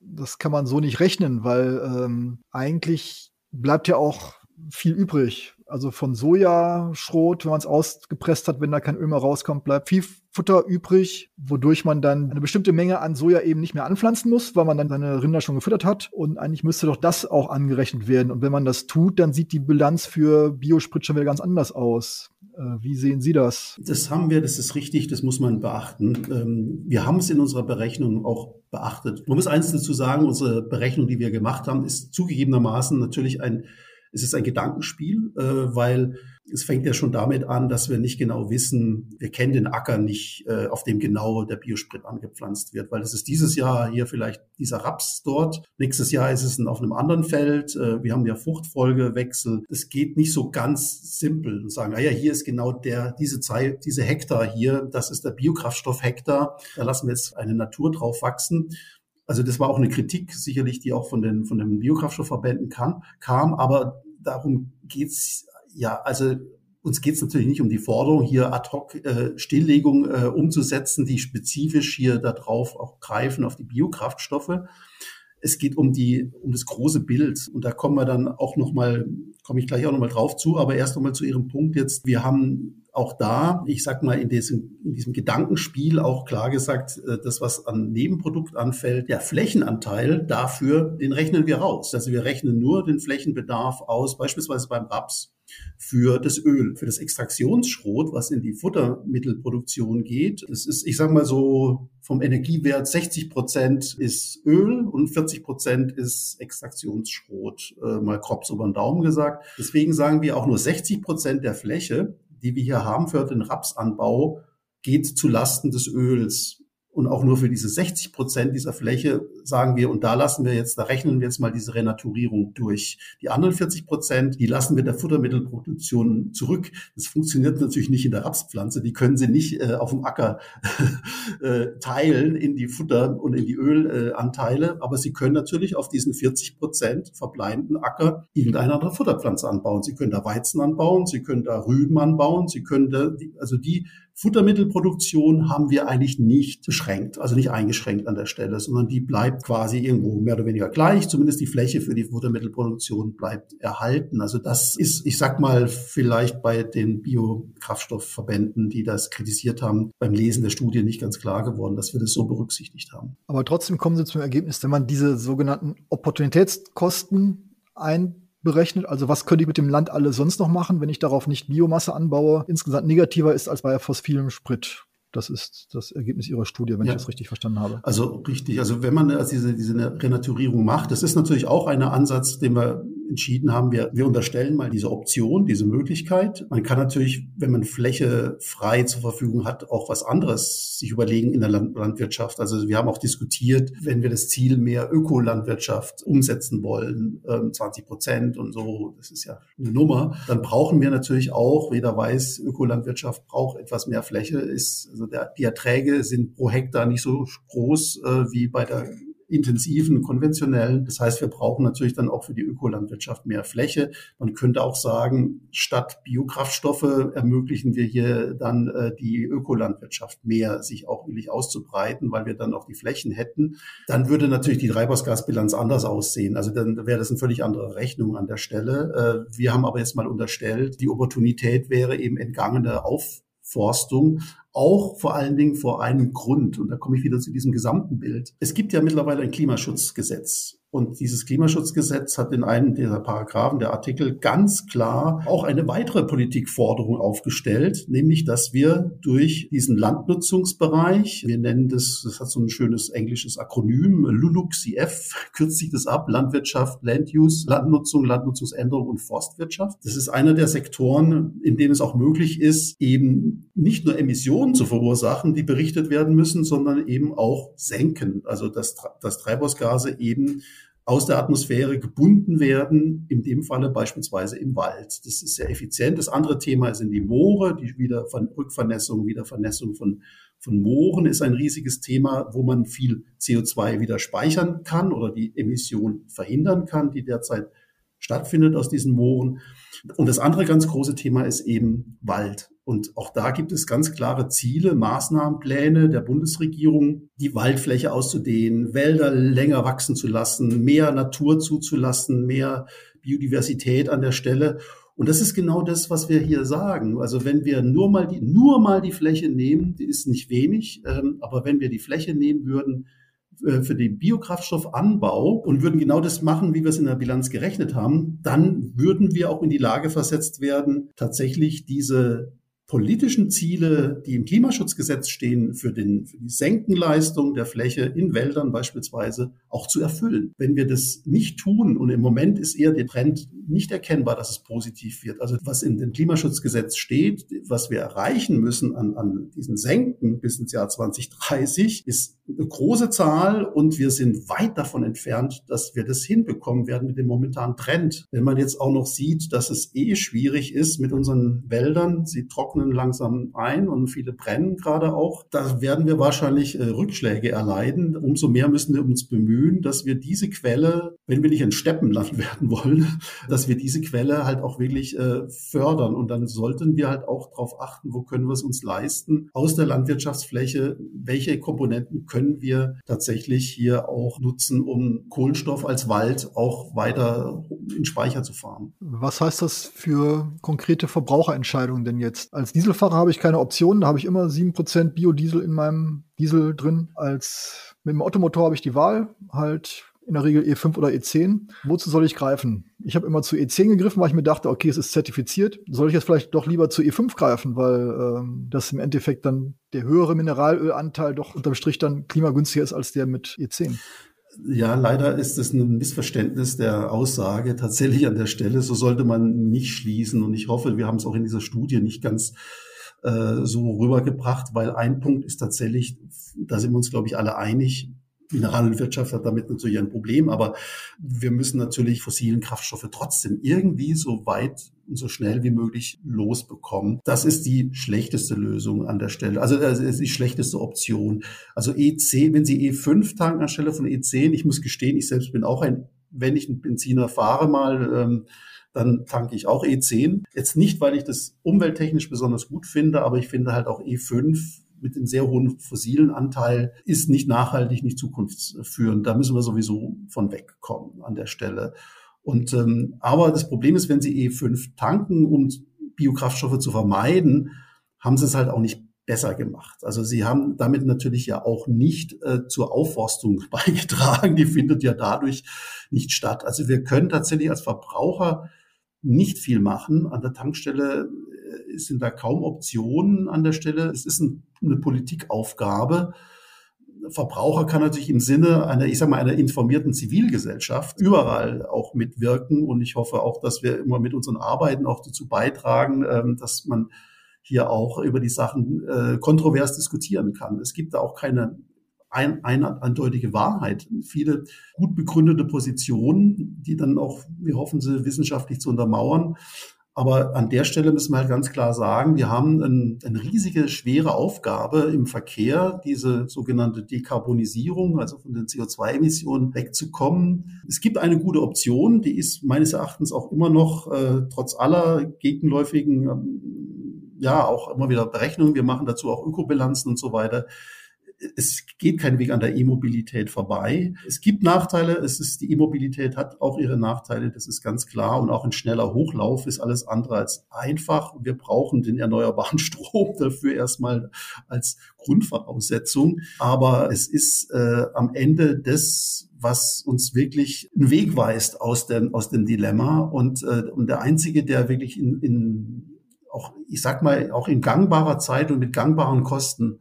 das kann man so nicht rechnen, weil ähm, eigentlich bleibt ja auch viel übrig. Also von Sojaschrot, wenn man es ausgepresst hat, wenn da kein Öl mehr rauskommt, bleibt viel Futter übrig, wodurch man dann eine bestimmte Menge an Soja eben nicht mehr anpflanzen muss, weil man dann seine Rinder schon gefüttert hat. Und eigentlich müsste doch das auch angerechnet werden. Und wenn man das tut, dann sieht die Bilanz für Biosprit schon wieder ganz anders aus. Äh, wie sehen Sie das? Das haben wir, das ist richtig, das muss man beachten. Ähm, wir haben es in unserer Berechnung auch beachtet. Man muss eins dazu sagen, unsere Berechnung, die wir gemacht haben, ist zugegebenermaßen natürlich ein es ist ein Gedankenspiel, äh, weil es fängt ja schon damit an, dass wir nicht genau wissen, wir kennen den Acker nicht, äh, auf dem genau der Biosprit angepflanzt wird, weil es ist dieses Jahr hier vielleicht dieser Raps dort, nächstes Jahr ist es auf einem anderen Feld, äh, wir haben ja Fruchtfolgewechsel. Es geht nicht so ganz simpel und sagen, naja, hier ist genau der, diese Zeit, diese Hektar hier, das ist der Biokraftstoff Hektar, da lassen wir jetzt eine Natur drauf wachsen. Also das war auch eine Kritik sicherlich, die auch von den, von den Biokraftstoffverbänden kam, kam, aber darum geht's ja, also uns geht es natürlich nicht um die Forderung, hier ad hoc äh, Stilllegung äh, umzusetzen, die spezifisch hier darauf auch greifen, auf die Biokraftstoffe. Es geht um die, um das große Bild. Und da kommen wir dann auch nochmal, komme ich gleich auch nochmal drauf zu, aber erst nochmal zu Ihrem Punkt jetzt. Wir haben auch da, ich sag mal, in diesem, in diesem Gedankenspiel auch klar gesagt, äh, das, was an Nebenprodukt anfällt, der Flächenanteil dafür, den rechnen wir raus. Also wir rechnen nur den Flächenbedarf aus, beispielsweise beim Raps für das Öl, für das Extraktionsschrot, was in die Futtermittelproduktion geht. Das ist, ich sage mal so, vom Energiewert 60 Prozent ist Öl und 40 Prozent ist Extraktionsschrot, äh, mal grob so über den Daumen gesagt. Deswegen sagen wir auch nur 60 Prozent der Fläche die wir hier haben für den Rapsanbau, geht zu Lasten des Öls. Und auch nur für diese 60 Prozent dieser Fläche sagen wir, und da lassen wir jetzt, da rechnen wir jetzt mal diese Renaturierung durch. Die anderen 40 Prozent, die lassen wir der Futtermittelproduktion zurück. Das funktioniert natürlich nicht in der Rapspflanze. Die können sie nicht äh, auf dem Acker *laughs* äh, teilen in die Futter- und in die Ölanteile. Aber sie können natürlich auf diesen 40 Prozent verbleibenden Acker irgendeine andere Futterpflanze anbauen. Sie können da Weizen anbauen, sie können da Rüben anbauen, sie können da, also die Futtermittelproduktion haben wir eigentlich nicht beschränkt, also nicht eingeschränkt an der Stelle, sondern die bleibt quasi irgendwo mehr oder weniger gleich. Zumindest die Fläche für die Futtermittelproduktion bleibt erhalten. Also das ist, ich sag mal, vielleicht bei den Biokraftstoffverbänden, die das kritisiert haben, beim Lesen der Studie nicht ganz klar geworden, dass wir das so berücksichtigt haben. Aber trotzdem kommen Sie zum Ergebnis, wenn man diese sogenannten Opportunitätskosten ein berechnet. Also was könnte ich mit dem Land alles sonst noch machen, wenn ich darauf nicht Biomasse anbaue, insgesamt negativer ist als bei fossilem Sprit. Das ist das Ergebnis Ihrer Studie, wenn ja. ich das richtig verstanden habe. Also richtig. Also wenn man also diese, diese Renaturierung macht, das ist natürlich auch ein Ansatz, den wir entschieden haben, wir, wir unterstellen mal diese Option, diese Möglichkeit. Man kann natürlich, wenn man Fläche frei zur Verfügung hat, auch was anderes sich überlegen in der Land Landwirtschaft. Also wir haben auch diskutiert, wenn wir das Ziel mehr Ökolandwirtschaft umsetzen wollen, 20 ähm, Prozent und so, das ist ja eine Nummer, dann brauchen wir natürlich auch, jeder weiß, Ökolandwirtschaft braucht etwas mehr Fläche, ist, also der, die Erträge sind pro Hektar nicht so groß äh, wie bei der intensiven, konventionellen. Das heißt, wir brauchen natürlich dann auch für die Ökolandwirtschaft mehr Fläche. Man könnte auch sagen, statt Biokraftstoffe ermöglichen wir hier dann äh, die Ökolandwirtschaft mehr, sich auch wirklich auszubreiten, weil wir dann auch die Flächen hätten. Dann würde natürlich die Treibhausgasbilanz anders aussehen. Also dann wäre das eine völlig andere Rechnung an der Stelle. Äh, wir haben aber jetzt mal unterstellt, die Opportunität wäre eben entgangene Aufforstung auch vor allen Dingen vor einem Grund. Und da komme ich wieder zu diesem gesamten Bild. Es gibt ja mittlerweile ein Klimaschutzgesetz. Und dieses Klimaschutzgesetz hat in einem dieser Paragraphen, der Artikel, ganz klar auch eine weitere Politikforderung aufgestellt, nämlich, dass wir durch diesen Landnutzungsbereich, wir nennen das, das hat so ein schönes englisches Akronym, LULUCF, *laughs* kürzt sich das ab, Landwirtschaft, Land Use, Landnutzung, Landnutzungsänderung und Forstwirtschaft. Das ist einer der Sektoren, in denen es auch möglich ist, eben nicht nur Emissionen zu verursachen, die berichtet werden müssen, sondern eben auch senken. Also dass, dass Treibhausgase eben aus der Atmosphäre gebunden werden, in dem Falle beispielsweise im Wald. Das ist sehr effizient. Das andere Thema sind die Moore, die wieder von Rückvernässung, Wiedervernässung von, von Mooren ist ein riesiges Thema, wo man viel CO2 wieder speichern kann oder die Emission verhindern kann, die derzeit stattfindet aus diesen Mooren. Und das andere ganz große Thema ist eben Wald. Und auch da gibt es ganz klare Ziele, Maßnahmenpläne der Bundesregierung, die Waldfläche auszudehnen, Wälder länger wachsen zu lassen, mehr Natur zuzulassen, mehr Biodiversität an der Stelle. Und das ist genau das, was wir hier sagen. Also wenn wir nur mal die, nur mal die Fläche nehmen, die ist nicht wenig, ähm, aber wenn wir die Fläche nehmen würden, äh, für den Biokraftstoffanbau und würden genau das machen, wie wir es in der Bilanz gerechnet haben, dann würden wir auch in die Lage versetzt werden, tatsächlich diese politischen Ziele, die im Klimaschutzgesetz stehen, für, den, für die Senkenleistung der Fläche in Wäldern beispielsweise auch zu erfüllen. Wenn wir das nicht tun, und im Moment ist eher der Trend nicht erkennbar, dass es positiv wird. Also was in dem Klimaschutzgesetz steht, was wir erreichen müssen an, an diesen Senken bis ins Jahr 2030, ist eine große Zahl und wir sind weit davon entfernt, dass wir das hinbekommen werden mit dem momentanen Trend. Wenn man jetzt auch noch sieht, dass es eh schwierig ist mit unseren Wäldern, sie trocknen langsam ein und viele brennen gerade auch, da werden wir wahrscheinlich äh, Rückschläge erleiden. Umso mehr müssen wir uns bemühen, dass wir diese Quelle, wenn wir nicht ein Steppenland *laughs* werden wollen, dass wir diese Quelle halt auch wirklich äh, fördern. Und dann sollten wir halt auch darauf achten, wo können wir es uns leisten, aus der Landwirtschaftsfläche, welche Komponenten können wir tatsächlich hier auch nutzen, um Kohlenstoff als Wald auch weiter in Speicher zu fahren. Was heißt das für konkrete Verbraucherentscheidungen denn jetzt? Als Dieselfahrer habe ich keine Optionen, da habe ich immer 7% Biodiesel in meinem Diesel drin. Als mit dem Ottomotor habe ich die Wahl, halt in der Regel E5 oder E10. Wozu soll ich greifen? Ich habe immer zu E10 gegriffen, weil ich mir dachte, okay, es ist zertifiziert. Soll ich jetzt vielleicht doch lieber zu E5 greifen, weil ähm, das im Endeffekt dann der höhere Mineralölanteil doch unterm Strich dann klimagünstiger ist als der mit E10? Ja, leider ist es ein Missverständnis der Aussage tatsächlich an der Stelle. So sollte man nicht schließen. Und ich hoffe, wir haben es auch in dieser Studie nicht ganz äh, so rübergebracht, weil ein Punkt ist tatsächlich, da sind wir uns, glaube ich, alle einig, Mineralwirtschaft hat damit natürlich ein Problem, aber wir müssen natürlich fossilen Kraftstoffe trotzdem irgendwie so weit und so schnell wie möglich losbekommen. Das ist die schlechteste Lösung an der Stelle. Also das ist die schlechteste Option. Also E10, wenn Sie E5 tanken anstelle von E10, ich muss gestehen, ich selbst bin auch ein, wenn ich einen Benziner fahre mal, ähm, dann tanke ich auch E10. Jetzt nicht, weil ich das umwelttechnisch besonders gut finde, aber ich finde halt auch E5 mit dem sehr hohen fossilen Anteil ist nicht nachhaltig, nicht zukunftsführend. Da müssen wir sowieso von wegkommen an der Stelle. Und ähm, aber das Problem ist, wenn Sie E5 tanken, um Biokraftstoffe zu vermeiden, haben Sie es halt auch nicht besser gemacht. Also sie haben damit natürlich ja auch nicht äh, zur Aufforstung *laughs* beigetragen. Die findet ja dadurch nicht statt. Also wir können tatsächlich als Verbraucher nicht viel machen. An der Tankstelle sind da kaum Optionen an der Stelle. Es ist ein, eine Politikaufgabe. Verbraucher kann natürlich im Sinne einer, ich sag mal, einer informierten Zivilgesellschaft überall auch mitwirken. Und ich hoffe auch, dass wir immer mit unseren Arbeiten auch dazu beitragen, ähm, dass man hier auch über die Sachen äh, kontrovers diskutieren kann. Es gibt da auch keine ein, eine eindeutige Wahrheit. Viele gut begründete Positionen, die dann auch, wir hoffen sie, wissenschaftlich zu untermauern. Aber an der Stelle müssen wir halt ganz klar sagen, wir haben ein, eine riesige, schwere Aufgabe im Verkehr, diese sogenannte Dekarbonisierung, also von den CO2-Emissionen wegzukommen. Es gibt eine gute Option, die ist meines Erachtens auch immer noch, äh, trotz aller gegenläufigen, ähm, ja, auch immer wieder Berechnungen, wir machen dazu auch Ökobilanzen und so weiter es geht kein Weg an der E-Mobilität vorbei. Es gibt Nachteile. Es ist, die E-Mobilität hat auch ihre Nachteile. Das ist ganz klar. Und auch ein schneller Hochlauf ist alles andere als einfach. Wir brauchen den erneuerbaren *laughs* Strom dafür erstmal als Grundvoraussetzung. Aber es ist äh, am Ende das, was uns wirklich einen Weg weist aus dem, aus dem Dilemma. Und, äh, und der einzige, der wirklich in, in auch, ich sag mal, auch in gangbarer Zeit und mit gangbaren Kosten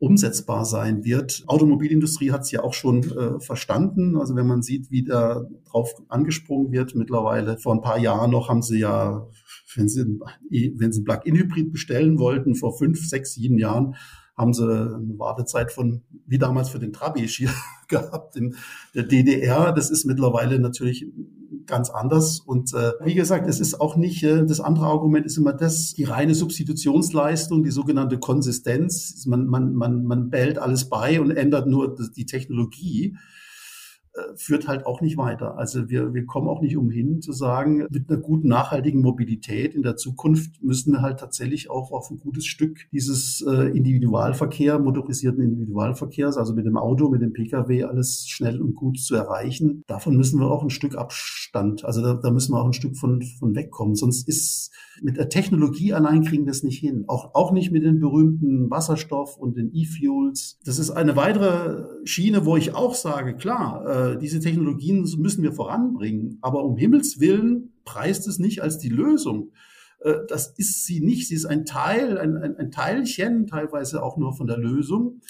umsetzbar sein wird. Automobilindustrie hat es ja auch schon äh, verstanden. Also wenn man sieht, wie da drauf angesprungen wird mittlerweile. Vor ein paar Jahren noch haben sie ja, wenn sie, wenn sie Plug-in-Hybrid bestellen wollten, vor fünf, sechs, sieben Jahren, haben sie eine Wartezeit von, wie damals für den Trabi hier *laughs* gehabt in der DDR. Das ist mittlerweile natürlich ganz anders. Und äh, wie gesagt, es ist auch nicht, äh, das andere Argument ist immer das, die reine Substitutionsleistung, die sogenannte Konsistenz. Man, man, man, man bellt alles bei und ändert nur die Technologie. Führt halt auch nicht weiter. Also wir, wir kommen auch nicht umhin zu sagen, mit einer guten nachhaltigen Mobilität in der Zukunft müssen wir halt tatsächlich auch auf ein gutes Stück dieses äh, Individualverkehr, motorisierten Individualverkehrs, also mit dem Auto, mit dem Pkw alles schnell und gut zu erreichen. Davon müssen wir auch ein Stück Abstand, also da, da müssen wir auch ein Stück von, von wegkommen. Sonst ist mit der Technologie allein kriegen wir es nicht hin. Auch, auch nicht mit den berühmten Wasserstoff und den E-Fuels. Das ist eine weitere Schiene, wo ich auch sage, klar, äh, diese Technologien müssen wir voranbringen. Aber um Himmels Willen preist es nicht als die Lösung. Äh, das ist sie nicht. Sie ist ein Teil, ein, ein, ein Teilchen, teilweise auch nur von der Lösung,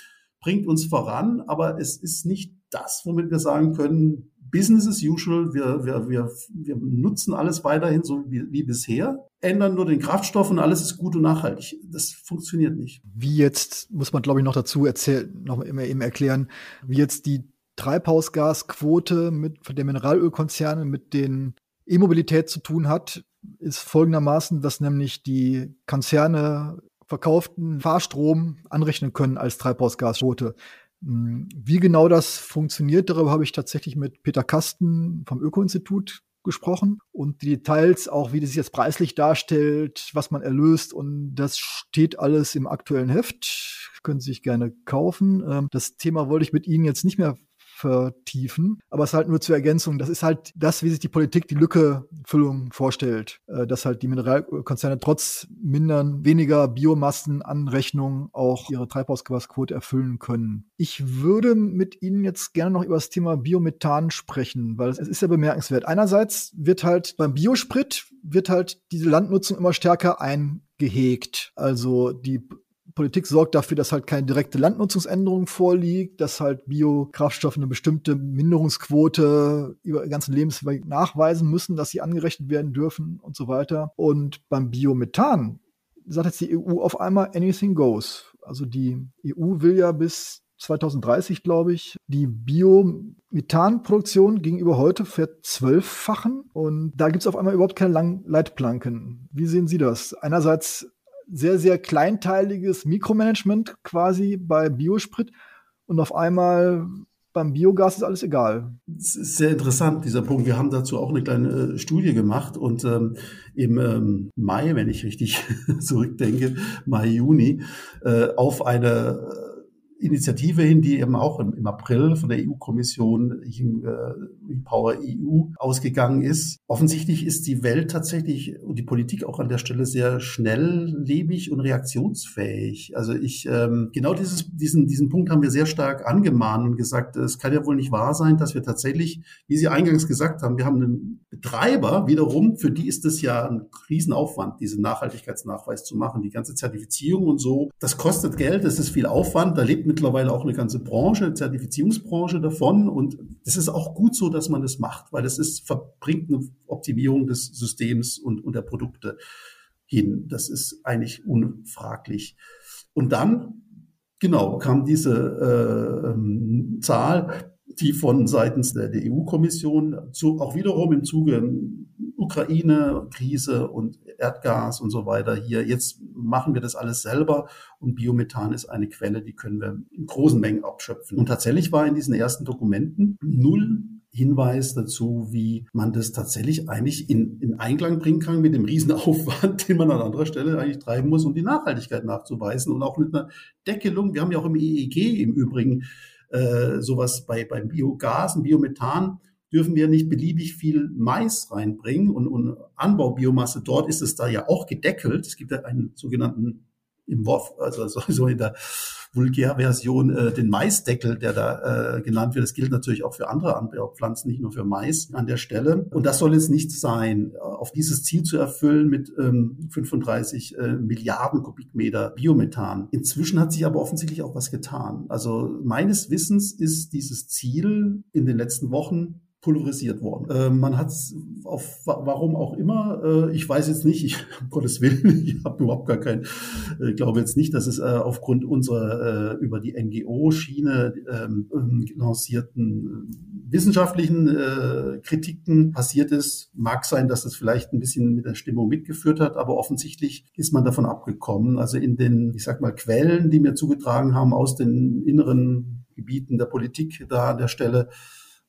bringt uns voran, aber es ist nicht das, womit wir sagen können, Business as usual, wir, wir, wir, wir nutzen alles weiterhin so wie, wie bisher, ändern nur den Kraftstoff und alles ist gut und nachhaltig. Das funktioniert nicht. Wie jetzt, muss man glaube ich noch dazu erzählen, noch immer eben erklären, wie jetzt die Treibhausgasquote mit der Mineralölkonzerne mit den E-Mobilität zu tun hat, ist folgendermaßen, dass nämlich die Konzerne verkauften Fahrstrom anrechnen können als Treibhausgasquote. Hm, wie genau das funktioniert, darüber habe ich tatsächlich mit Peter Kasten vom Öko-Institut gesprochen und die Details auch, wie das jetzt preislich darstellt, was man erlöst und das steht alles im aktuellen Heft. Können Sie sich gerne kaufen. Ähm, das Thema wollte ich mit Ihnen jetzt nicht mehr vertiefen. Aber es ist halt nur zur Ergänzung. Das ist halt das, wie sich die Politik die Lückefüllung vorstellt. Äh, dass halt die Mineralkonzerne trotz mindern, weniger Biomassenanrechnung auch ihre Treibhausgasquote erfüllen können. Ich würde mit Ihnen jetzt gerne noch über das Thema Biomethan sprechen, weil es ist ja bemerkenswert. Einerseits wird halt beim Biosprit wird halt diese Landnutzung immer stärker eingehegt. Also die Politik sorgt dafür, dass halt keine direkte Landnutzungsänderung vorliegt, dass halt Biokraftstoffe eine bestimmte Minderungsquote über den ganzen Lebensweg nachweisen müssen, dass sie angerechnet werden dürfen und so weiter. Und beim Biomethan sagt jetzt die EU auf einmal anything goes. Also die EU will ja bis 2030, glaube ich, die Biomethanproduktion gegenüber heute verzwölffachen. Und da gibt es auf einmal überhaupt keine langen Leitplanken. Wie sehen Sie das? Einerseits sehr, sehr kleinteiliges Mikromanagement quasi bei Biosprit und auf einmal beim Biogas ist alles egal. Das ist sehr interessant, dieser Punkt. Wir haben dazu auch eine kleine äh, Studie gemacht und ähm, im ähm, Mai, wenn ich richtig *laughs* zurückdenke, Mai, Juni, äh, auf eine Initiative hin, die eben auch im, April von der EU-Kommission äh, Power EU ausgegangen ist. Offensichtlich ist die Welt tatsächlich und die Politik auch an der Stelle sehr schnelllebig und reaktionsfähig. Also ich ähm, genau dieses, diesen, diesen Punkt haben wir sehr stark angemahnt und gesagt, es kann ja wohl nicht wahr sein, dass wir tatsächlich, wie Sie eingangs gesagt haben, wir haben einen Betreiber wiederum, für die ist es ja ein Riesenaufwand, diesen Nachhaltigkeitsnachweis zu machen, die ganze Zertifizierung und so. Das kostet Geld, das ist viel Aufwand, da lebt mittlerweile auch eine ganze Branche, Zertifizierungsbranche davon. Und es ist auch gut so, dass man das macht, weil es ist, verbringt eine Optimierung des Systems und, und der Produkte hin. Das ist eigentlich unfraglich. Und dann, genau, kam diese äh, ähm, Zahl, die von seitens der, der EU-Kommission auch wiederum im Zuge Ukraine-Krise und Erdgas und so weiter hier. Jetzt machen wir das alles selber und Biomethan ist eine Quelle, die können wir in großen Mengen abschöpfen. Und tatsächlich war in diesen ersten Dokumenten null Hinweis dazu, wie man das tatsächlich eigentlich in, in Einklang bringen kann mit dem Riesenaufwand, *laughs* den man an anderer Stelle eigentlich treiben muss, um die Nachhaltigkeit nachzuweisen und auch mit einer Deckelung. Wir haben ja auch im EEG im Übrigen äh, sowas bei, beim Biogas und Biomethan dürfen wir nicht beliebig viel Mais reinbringen und, und Anbaubiomasse dort ist es da ja auch gedeckelt. Es gibt ja einen sogenannten im WOF, also sowieso in der Vulgärversion, äh, den Maisdeckel, der da äh, genannt wird. Das gilt natürlich auch für andere Anbaupflanzen, nicht nur für Mais an der Stelle. Und das soll jetzt nicht sein, auf dieses Ziel zu erfüllen mit ähm, 35 äh, Milliarden Kubikmeter Biomethan. Inzwischen hat sich aber offensichtlich auch was getan. Also meines Wissens ist dieses Ziel in den letzten Wochen pulverisiert worden. Äh, man hat es auf warum auch immer, äh, ich weiß jetzt nicht, ich, um Gottes Willen, *laughs* ich habe überhaupt gar kein, äh, glaube jetzt nicht, dass es äh, aufgrund unserer äh, über die NGO-Schiene ähm, ähm, lancierten äh, wissenschaftlichen äh, Kritiken passiert ist. Mag sein, dass das vielleicht ein bisschen mit der Stimmung mitgeführt hat, aber offensichtlich ist man davon abgekommen. Also in den, ich sag mal, Quellen, die mir zugetragen haben aus den inneren Gebieten der Politik da an der Stelle,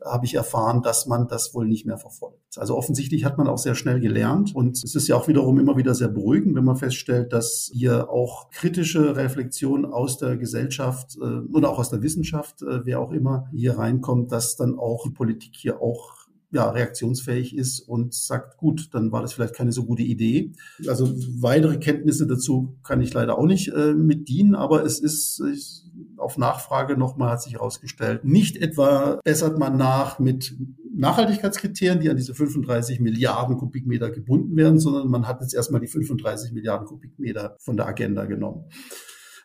habe ich erfahren, dass man das wohl nicht mehr verfolgt. Also offensichtlich hat man auch sehr schnell gelernt und es ist ja auch wiederum immer wieder sehr beruhigend, wenn man feststellt, dass hier auch kritische Reflexion aus der Gesellschaft äh, oder auch aus der Wissenschaft, äh, wer auch immer hier reinkommt, dass dann auch die Politik hier auch ja, reaktionsfähig ist und sagt, gut, dann war das vielleicht keine so gute Idee. Also weitere Kenntnisse dazu kann ich leider auch nicht äh, mit dienen, aber es ist, ich, auf Nachfrage nochmal hat sich herausgestellt, nicht etwa bessert man nach mit Nachhaltigkeitskriterien, die an diese 35 Milliarden Kubikmeter gebunden werden, sondern man hat jetzt erstmal die 35 Milliarden Kubikmeter von der Agenda genommen.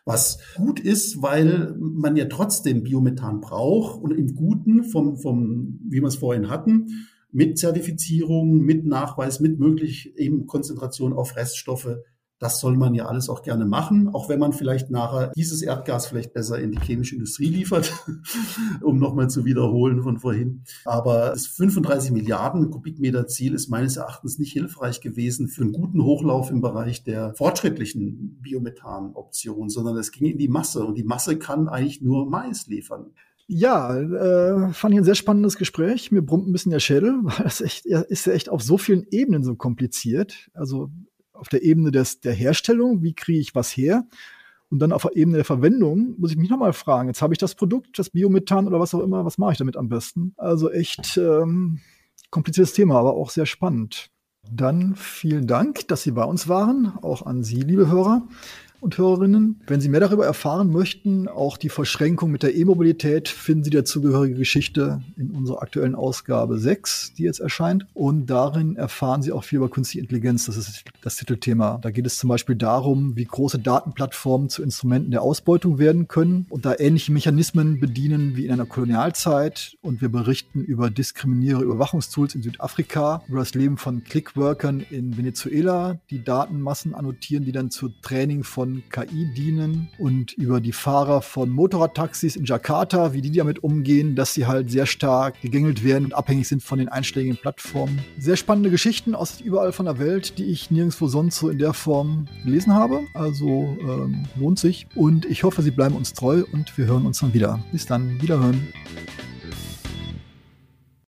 Was gut ist, weil man ja trotzdem Biomethan braucht und im Guten vom, vom, wie wir es vorhin hatten, mit Zertifizierung, mit Nachweis, mit möglich eben Konzentration auf Reststoffe das soll man ja alles auch gerne machen, auch wenn man vielleicht nachher dieses Erdgas vielleicht besser in die chemische Industrie liefert, *laughs* um nochmal zu wiederholen von vorhin. Aber das 35 Milliarden Kubikmeter Ziel ist meines Erachtens nicht hilfreich gewesen für einen guten Hochlauf im Bereich der fortschrittlichen Biomethan-Option, sondern es ging in die Masse und die Masse kann eigentlich nur Mais liefern. Ja, äh, fand ich ein sehr spannendes Gespräch. Mir brummt ein bisschen der Schädel, *laughs* weil es echt, ist ja echt auf so vielen Ebenen so kompliziert. Also auf der Ebene des, der Herstellung, wie kriege ich was her? Und dann auf der Ebene der Verwendung muss ich mich nochmal fragen, jetzt habe ich das Produkt, das Biomethan oder was auch immer, was mache ich damit am besten? Also echt ähm, kompliziertes Thema, aber auch sehr spannend. Dann vielen Dank, dass Sie bei uns waren, auch an Sie, liebe Hörer und Hörerinnen. Wenn Sie mehr darüber erfahren möchten, auch die Verschränkung mit der E-Mobilität, finden Sie dazugehörige Geschichte in unserer aktuellen Ausgabe 6, die jetzt erscheint. Und darin erfahren Sie auch viel über künstliche Intelligenz. Das ist das Titelthema. Da geht es zum Beispiel darum, wie große Datenplattformen zu Instrumenten der Ausbeutung werden können und da ähnliche Mechanismen bedienen wie in einer Kolonialzeit. Und wir berichten über diskriminierende Überwachungstools in Südafrika, über das Leben von Clickworkern in Venezuela, die Datenmassen annotieren, die dann zu Training von von KI dienen und über die Fahrer von Motorradtaxis in Jakarta, wie die damit umgehen, dass sie halt sehr stark gegängelt werden und abhängig sind von den einschlägigen Plattformen. Sehr spannende Geschichten aus überall von der Welt, die ich nirgendwo sonst so in der Form gelesen habe. Also ähm, lohnt sich. Und ich hoffe, Sie bleiben uns treu und wir hören uns dann wieder. Bis dann, wiederhören.